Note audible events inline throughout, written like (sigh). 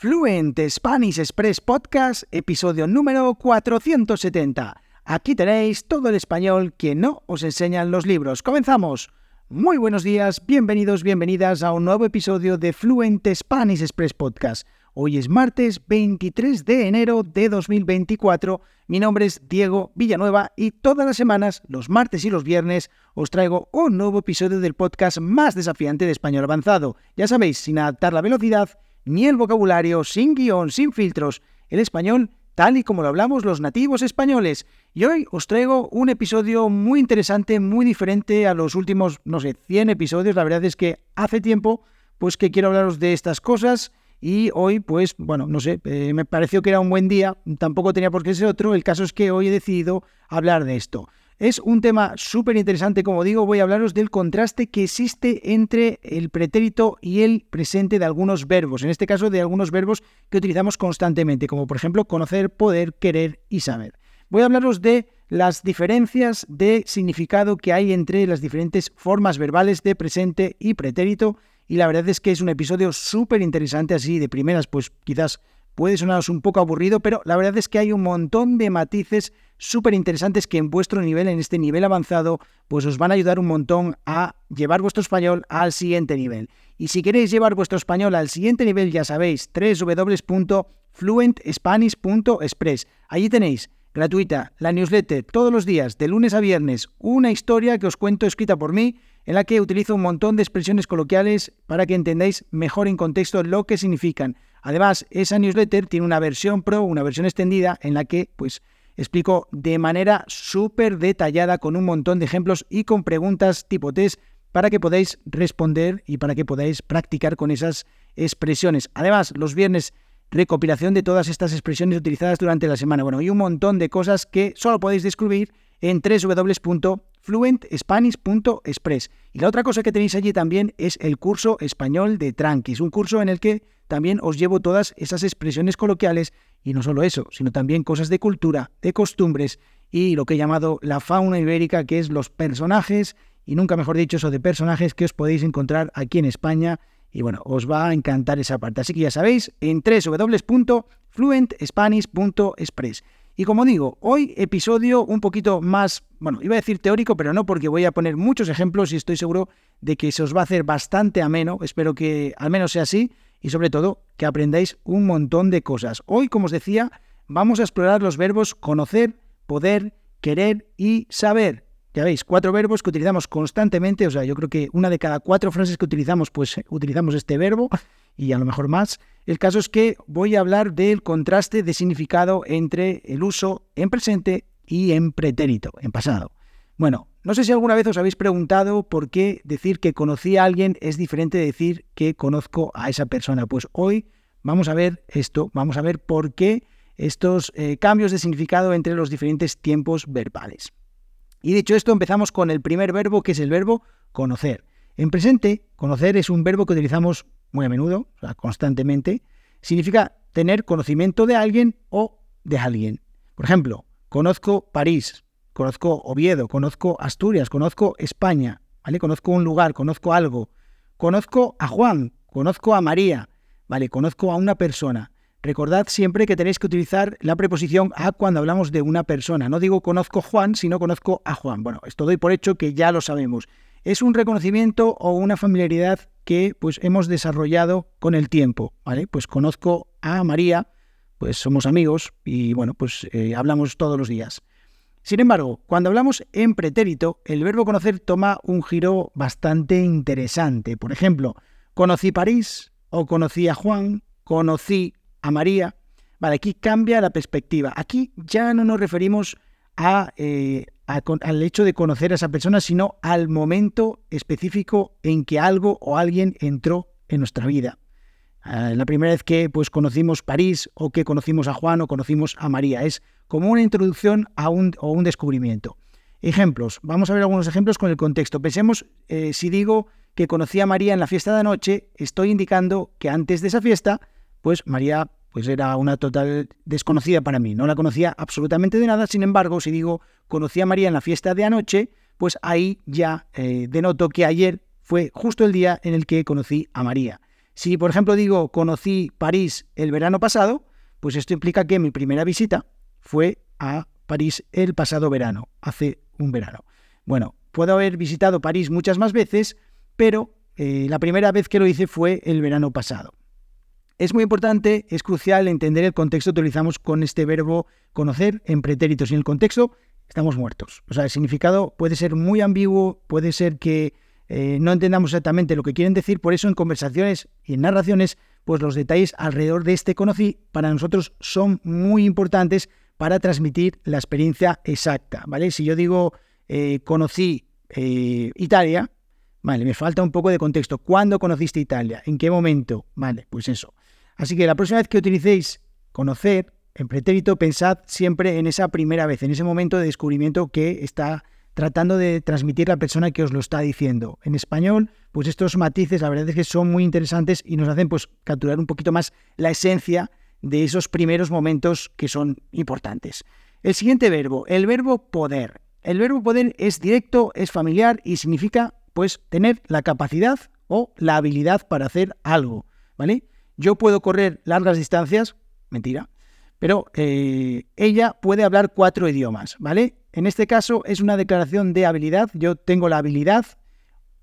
Fluent Spanish Express Podcast, episodio número 470. Aquí tenéis todo el español que no os enseñan los libros. ¡Comenzamos! Muy buenos días, bienvenidos, bienvenidas a un nuevo episodio de Fluent Spanish Express Podcast. Hoy es martes 23 de enero de 2024. Mi nombre es Diego Villanueva y todas las semanas, los martes y los viernes, os traigo un nuevo episodio del podcast más desafiante de español avanzado. Ya sabéis, sin adaptar la velocidad ni el vocabulario, sin guion, sin filtros, el español tal y como lo hablamos los nativos españoles. Y hoy os traigo un episodio muy interesante, muy diferente a los últimos, no sé, 100 episodios. La verdad es que hace tiempo, pues que quiero hablaros de estas cosas. Y hoy, pues, bueno, no sé, eh, me pareció que era un buen día, tampoco tenía por qué ser otro. El caso es que hoy he decidido hablar de esto. Es un tema súper interesante, como digo, voy a hablaros del contraste que existe entre el pretérito y el presente de algunos verbos, en este caso de algunos verbos que utilizamos constantemente, como por ejemplo conocer, poder, querer y saber. Voy a hablaros de las diferencias de significado que hay entre las diferentes formas verbales de presente y pretérito, y la verdad es que es un episodio súper interesante, así de primeras, pues quizás puede sonaros un poco aburrido, pero la verdad es que hay un montón de matices súper interesantes que en vuestro nivel, en este nivel avanzado, pues os van a ayudar un montón a llevar vuestro español al siguiente nivel. Y si queréis llevar vuestro español al siguiente nivel, ya sabéis, www.fluentspanish.express. Allí tenéis gratuita la newsletter todos los días, de lunes a viernes, una historia que os cuento escrita por mí, en la que utilizo un montón de expresiones coloquiales para que entendáis mejor en contexto lo que significan Además, esa newsletter tiene una versión pro, una versión extendida, en la que pues explico de manera súper detallada con un montón de ejemplos y con preguntas tipo test para que podáis responder y para que podáis practicar con esas expresiones. Además, los viernes recopilación de todas estas expresiones utilizadas durante la semana. Bueno, y un montón de cosas que solo podéis descubrir en www.fluentspanish.express. Y la otra cosa que tenéis allí también es el curso español de Tranquis, un curso en el que también os llevo todas esas expresiones coloquiales y no solo eso, sino también cosas de cultura, de costumbres y lo que he llamado la fauna ibérica, que es los personajes, y nunca mejor dicho eso de personajes que os podéis encontrar aquí en España. Y bueno, os va a encantar esa parte. Así que ya sabéis, en www.fluentspanish.express. Y como digo, hoy episodio un poquito más, bueno, iba a decir teórico, pero no, porque voy a poner muchos ejemplos y estoy seguro de que se os va a hacer bastante ameno. Espero que al menos sea así y sobre todo que aprendáis un montón de cosas. Hoy, como os decía, vamos a explorar los verbos conocer, poder, querer y saber. Ya veis, cuatro verbos que utilizamos constantemente, o sea, yo creo que una de cada cuatro frases que utilizamos, pues (laughs) utilizamos este verbo y a lo mejor más. El caso es que voy a hablar del contraste de significado entre el uso en presente y en pretérito, en pasado. Bueno, no sé si alguna vez os habéis preguntado por qué decir que conocí a alguien es diferente de decir que conozco a esa persona. Pues hoy vamos a ver esto, vamos a ver por qué estos eh, cambios de significado entre los diferentes tiempos verbales. Y dicho esto, empezamos con el primer verbo, que es el verbo conocer. En presente, conocer es un verbo que utilizamos muy a menudo, o sea, constantemente. Significa tener conocimiento de alguien o de alguien. Por ejemplo, conozco París, conozco Oviedo, conozco Asturias, conozco España, ¿vale? Conozco un lugar, conozco algo. Conozco a Juan, conozco a María, ¿vale? Conozco a una persona. Recordad siempre que tenéis que utilizar la preposición a cuando hablamos de una persona. No digo conozco Juan, sino conozco a Juan. Bueno, esto doy por hecho que ya lo sabemos. Es un reconocimiento o una familiaridad que pues hemos desarrollado con el tiempo, ¿vale? Pues conozco a María, pues somos amigos y bueno, pues eh, hablamos todos los días. Sin embargo, cuando hablamos en pretérito, el verbo conocer toma un giro bastante interesante. Por ejemplo, conocí París o conocí a Juan, conocí a María. Vale, aquí cambia la perspectiva. Aquí ya no nos referimos eh, al hecho de conocer a esa persona, sino al momento específico en que algo o alguien entró en nuestra vida. Ah, la primera vez que pues, conocimos París o que conocimos a Juan o conocimos a María. Es como una introducción a un, o un descubrimiento. Ejemplos. Vamos a ver algunos ejemplos con el contexto. Pensemos, eh, si digo que conocí a María en la fiesta de anoche, estoy indicando que antes de esa fiesta, pues María pues era una total desconocida para mí. No la conocía absolutamente de nada. Sin embargo, si digo conocí a María en la fiesta de anoche, pues ahí ya eh, denoto que ayer fue justo el día en el que conocí a María. Si, por ejemplo, digo conocí París el verano pasado, pues esto implica que mi primera visita fue a París el pasado verano, hace un verano. Bueno, puedo haber visitado París muchas más veces, pero eh, la primera vez que lo hice fue el verano pasado. Es muy importante, es crucial entender el contexto que utilizamos con este verbo conocer en pretéritos. Y en el contexto estamos muertos. O sea, el significado puede ser muy ambiguo, puede ser que eh, no entendamos exactamente lo que quieren decir. Por eso en conversaciones y en narraciones, pues los detalles alrededor de este conocí para nosotros son muy importantes para transmitir la experiencia exacta. ¿vale? Si yo digo eh, conocí eh, Italia, vale, me falta un poco de contexto. ¿Cuándo conociste Italia? ¿En qué momento? Vale, pues eso. Así que la próxima vez que utilicéis conocer en pretérito, pensad siempre en esa primera vez, en ese momento de descubrimiento que está tratando de transmitir la persona que os lo está diciendo. En español, pues estos matices, la verdad es que son muy interesantes y nos hacen pues capturar un poquito más la esencia de esos primeros momentos que son importantes. El siguiente verbo, el verbo poder. El verbo poder es directo, es familiar y significa pues tener la capacidad o la habilidad para hacer algo, ¿vale? Yo puedo correr largas distancias, mentira, pero eh, ella puede hablar cuatro idiomas, ¿vale? En este caso es una declaración de habilidad. Yo tengo la habilidad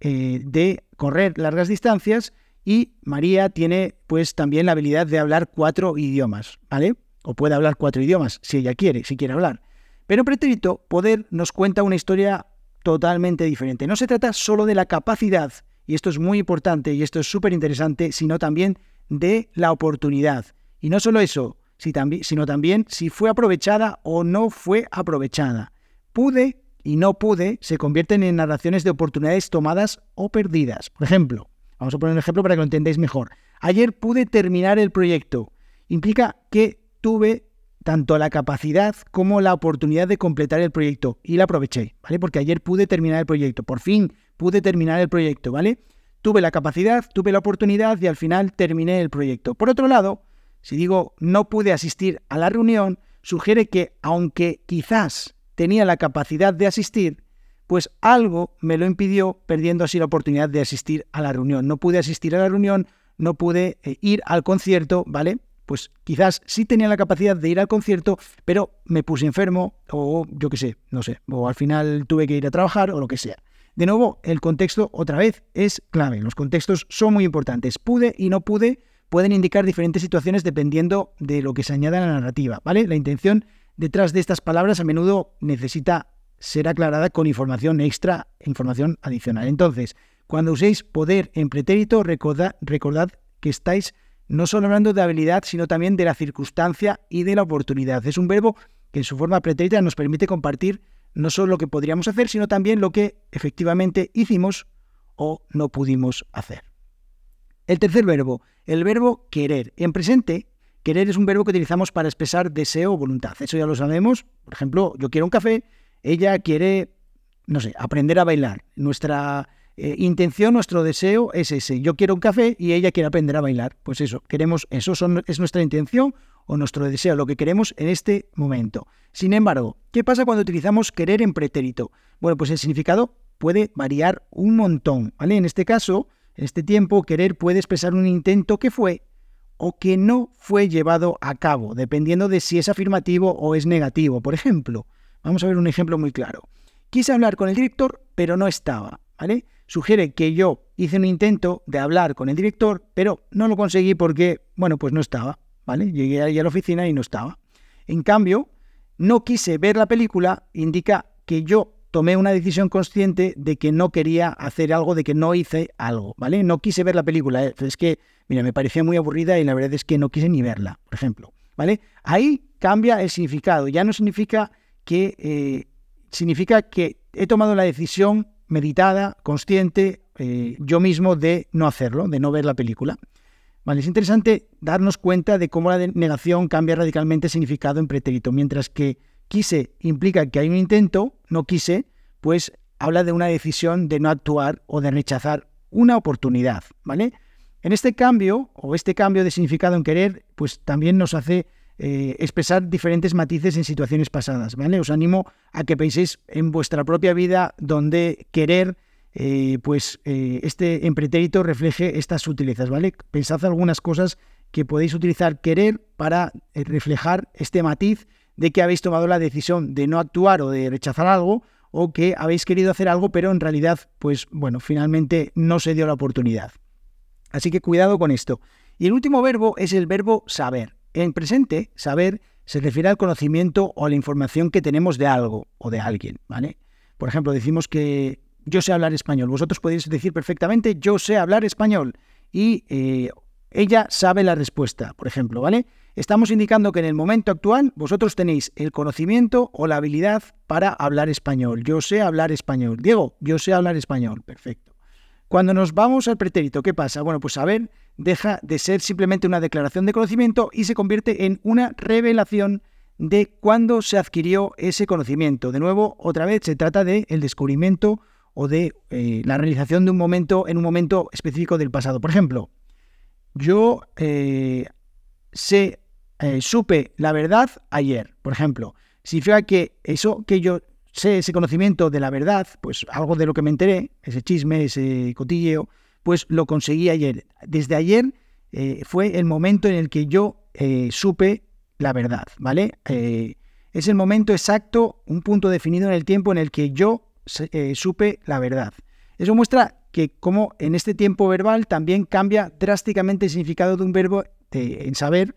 eh, de correr largas distancias y María tiene pues también la habilidad de hablar cuatro idiomas, ¿vale? O puede hablar cuatro idiomas si ella quiere, si quiere hablar. Pero pretérito poder nos cuenta una historia totalmente diferente. No se trata solo de la capacidad, y esto es muy importante y esto es súper interesante, sino también de la oportunidad. Y no solo eso, sino también si fue aprovechada o no fue aprovechada. Pude y no pude se convierten en narraciones de oportunidades tomadas o perdidas. Por ejemplo, vamos a poner un ejemplo para que lo entendáis mejor. Ayer pude terminar el proyecto. Implica que tuve tanto la capacidad como la oportunidad de completar el proyecto y la aproveché, ¿vale? Porque ayer pude terminar el proyecto, por fin pude terminar el proyecto, ¿vale? Tuve la capacidad, tuve la oportunidad y al final terminé el proyecto. Por otro lado, si digo no pude asistir a la reunión, sugiere que aunque quizás tenía la capacidad de asistir, pues algo me lo impidió, perdiendo así la oportunidad de asistir a la reunión. No pude asistir a la reunión, no pude eh, ir al concierto, ¿vale? Pues quizás sí tenía la capacidad de ir al concierto, pero me puse enfermo o yo qué sé, no sé, o al final tuve que ir a trabajar o lo que sea. De nuevo, el contexto otra vez es clave. Los contextos son muy importantes. Pude y no pude pueden indicar diferentes situaciones dependiendo de lo que se añada a la narrativa, ¿vale? La intención detrás de estas palabras a menudo necesita ser aclarada con información extra, información adicional. Entonces, cuando uséis poder en pretérito, recordad, recordad que estáis no solo hablando de habilidad, sino también de la circunstancia y de la oportunidad. Es un verbo que en su forma pretérita nos permite compartir no solo lo que podríamos hacer, sino también lo que efectivamente hicimos o no pudimos hacer. El tercer verbo, el verbo querer. En presente, querer es un verbo que utilizamos para expresar deseo o voluntad. Eso ya lo sabemos. Por ejemplo, yo quiero un café, ella quiere, no sé, aprender a bailar. Nuestra eh, intención, nuestro deseo es ese. Yo quiero un café y ella quiere aprender a bailar. Pues eso, queremos, eso es nuestra intención o nuestro deseo, lo que queremos en este momento. Sin embargo, ¿qué pasa cuando utilizamos querer en pretérito? Bueno, pues el significado puede variar un montón, ¿vale? En este caso, en este tiempo, querer puede expresar un intento que fue o que no fue llevado a cabo, dependiendo de si es afirmativo o es negativo. Por ejemplo, vamos a ver un ejemplo muy claro. Quise hablar con el director, pero no estaba, ¿vale? Sugiere que yo hice un intento de hablar con el director, pero no lo conseguí porque, bueno, pues no estaba, ¿vale? Llegué ahí a la oficina y no estaba. En cambio, no quise ver la película indica que yo tomé una decisión consciente de que no quería hacer algo, de que no hice algo, ¿vale? No quise ver la película, ¿eh? es que, mira, me parecía muy aburrida y la verdad es que no quise ni verla, por ejemplo, ¿vale? Ahí cambia el significado, ya no significa que, eh, significa que he tomado la decisión meditada, consciente, eh, yo mismo de no hacerlo, de no ver la película. Vale, es interesante darnos cuenta de cómo la negación cambia radicalmente el significado en pretérito, mientras que quise implica que hay un intento, no quise, pues habla de una decisión de no actuar o de rechazar una oportunidad, ¿vale? En este cambio, o este cambio de significado en querer, pues también nos hace eh, expresar diferentes matices en situaciones pasadas, ¿vale? Os animo a que penséis en vuestra propia vida donde querer eh, pues eh, este empretérito refleje estas sutilezas, ¿vale? Pensad algunas cosas que podéis utilizar querer para reflejar este matiz de que habéis tomado la decisión de no actuar o de rechazar algo o que habéis querido hacer algo pero en realidad pues bueno, finalmente no se dio la oportunidad. Así que cuidado con esto. Y el último verbo es el verbo saber. En presente, saber se refiere al conocimiento o a la información que tenemos de algo o de alguien, ¿vale? Por ejemplo, decimos que yo sé hablar español. Vosotros podéis decir perfectamente yo sé hablar español y eh, ella sabe la respuesta, por ejemplo, ¿vale? Estamos indicando que en el momento actual vosotros tenéis el conocimiento o la habilidad para hablar español. Yo sé hablar español. Diego, yo sé hablar español. Perfecto. Cuando nos vamos al pretérito, ¿qué pasa? Bueno, pues saber deja de ser simplemente una declaración de conocimiento y se convierte en una revelación de cuándo se adquirió ese conocimiento. De nuevo, otra vez se trata de el descubrimiento o de eh, la realización de un momento en un momento específico del pasado. Por ejemplo, yo eh, sé, eh, supe la verdad ayer, por ejemplo. Significa que eso que yo sé, ese conocimiento de la verdad, pues algo de lo que me enteré, ese chisme, ese cotilleo, pues lo conseguí ayer. Desde ayer fue el momento en el que yo supe la verdad, ¿vale? es el momento exacto, un punto definido en el tiempo en el que yo eh, supe la verdad. Eso muestra que como en este tiempo verbal también cambia drásticamente el significado de un verbo en saber,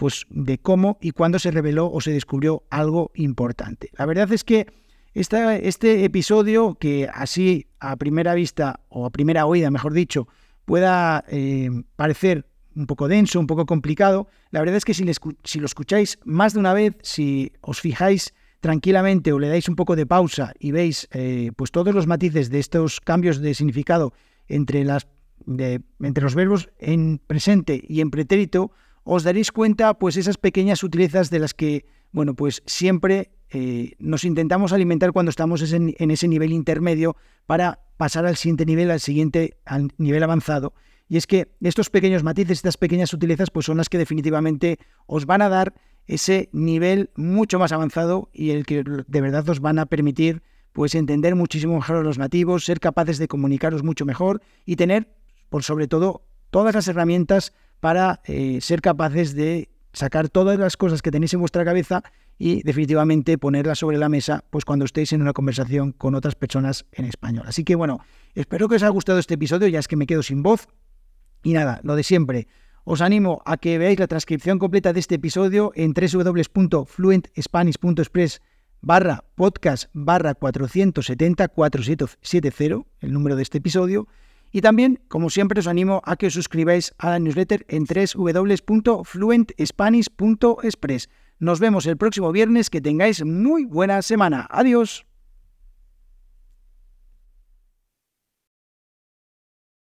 pues de cómo y cuándo se reveló o se descubrió algo importante. La verdad es que este episodio, que así a primera vista o a primera oída, mejor dicho, pueda eh, parecer un poco denso, un poco complicado, la verdad es que si, lo escucháis más de una vez, si os fijáis tranquilamente o le dais un poco de pausa y veis eh, pues todos los matices de estos cambios de significado entre, las, entre los verbos en presente y en pretérito, os daréis cuenta pues esas pequeñas sutilezas de las que bueno pues siempre eh, nos intentamos alimentar cuando estamos en, ese nivel intermedio para pasar al siguiente nivel, al siguiente nivel avanzado. Y es que estos pequeños matices, estas pequeñas sutilezas, pues son las que definitivamente os van a dar ese nivel mucho más avanzado y el que de verdad os van a permitir pues entender muchísimo mejor a los nativos, ser capaces de comunicaros mucho mejor y tener, por sobre todo, todas las herramientas para eh, ser capaces de sacar todas las cosas que tenéis en vuestra cabeza y definitivamente ponerlas sobre la mesa pues cuando estéis en una conversación con otras personas en español. Así que bueno, espero que os haya gustado este episodio, ya es que me quedo sin voz. Y nada, lo de siempre, os animo a que veáis la transcripción completa de este episodio en www.fluentspanish.express barra podcast barra 470 470, el número de este episodio. Y también, como siempre, os animo a que os suscribáis a la newsletter en www.fluentspanish.express. Nos vemos el próximo viernes. Que tengáis muy buena semana. Adiós.